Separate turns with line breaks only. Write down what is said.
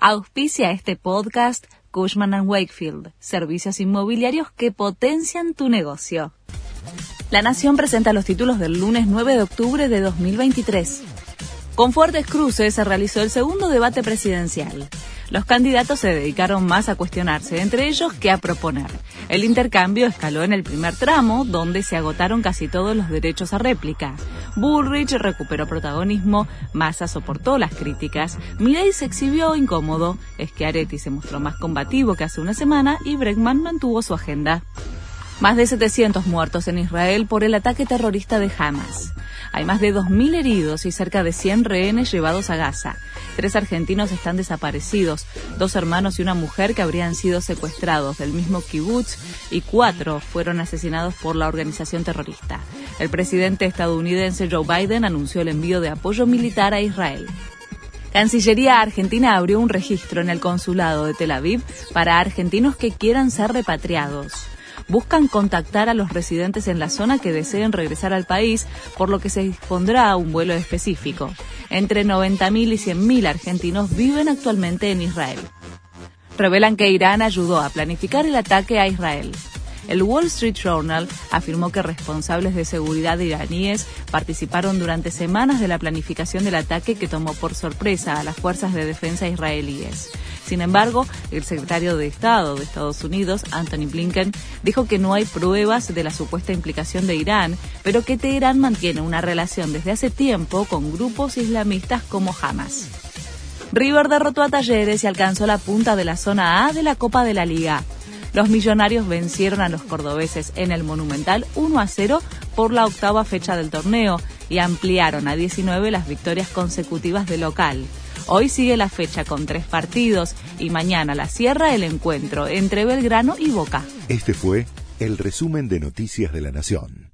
Auspicia este podcast Cushman ⁇ Wakefield, servicios inmobiliarios que potencian tu negocio. La Nación presenta los títulos del lunes 9 de octubre de 2023. Con fuertes cruces se realizó el segundo debate presidencial. Los candidatos se dedicaron más a cuestionarse entre ellos que a proponer. El intercambio escaló en el primer tramo, donde se agotaron casi todos los derechos a réplica. Bullrich recuperó protagonismo, Massa soportó las críticas, Milley se exhibió incómodo, Schiaretti se mostró más combativo que hace una semana y Bregman mantuvo su agenda. Más de 700 muertos en Israel por el ataque terrorista de Hamas. Hay más de 2.000 heridos y cerca de 100 rehenes llevados a Gaza. Tres argentinos están desaparecidos, dos hermanos y una mujer que habrían sido secuestrados del mismo kibutz y cuatro fueron asesinados por la organización terrorista. El presidente estadounidense Joe Biden anunció el envío de apoyo militar a Israel. Cancillería Argentina abrió un registro en el consulado de Tel Aviv para argentinos que quieran ser repatriados buscan contactar a los residentes en la zona que deseen regresar al país, por lo que se dispondrá un vuelo específico. Entre 90.000 y 100.000 argentinos viven actualmente en Israel. Revelan que Irán ayudó a planificar el ataque a Israel. El Wall Street Journal afirmó que responsables de seguridad iraníes participaron durante semanas de la planificación del ataque que tomó por sorpresa a las fuerzas de defensa israelíes. Sin embargo, el secretario de Estado de Estados Unidos, Anthony Blinken, dijo que no hay pruebas de la supuesta implicación de Irán, pero que Teherán mantiene una relación desde hace tiempo con grupos islamistas como Hamas. River derrotó a Talleres y alcanzó la punta de la zona A de la Copa de la Liga. Los millonarios vencieron a los cordobeses en el Monumental 1 a 0 por la octava fecha del torneo y ampliaron a 19 las victorias consecutivas de local. Hoy sigue la fecha con tres partidos y mañana la cierra el encuentro entre Belgrano y Boca.
Este fue el resumen de Noticias de la Nación.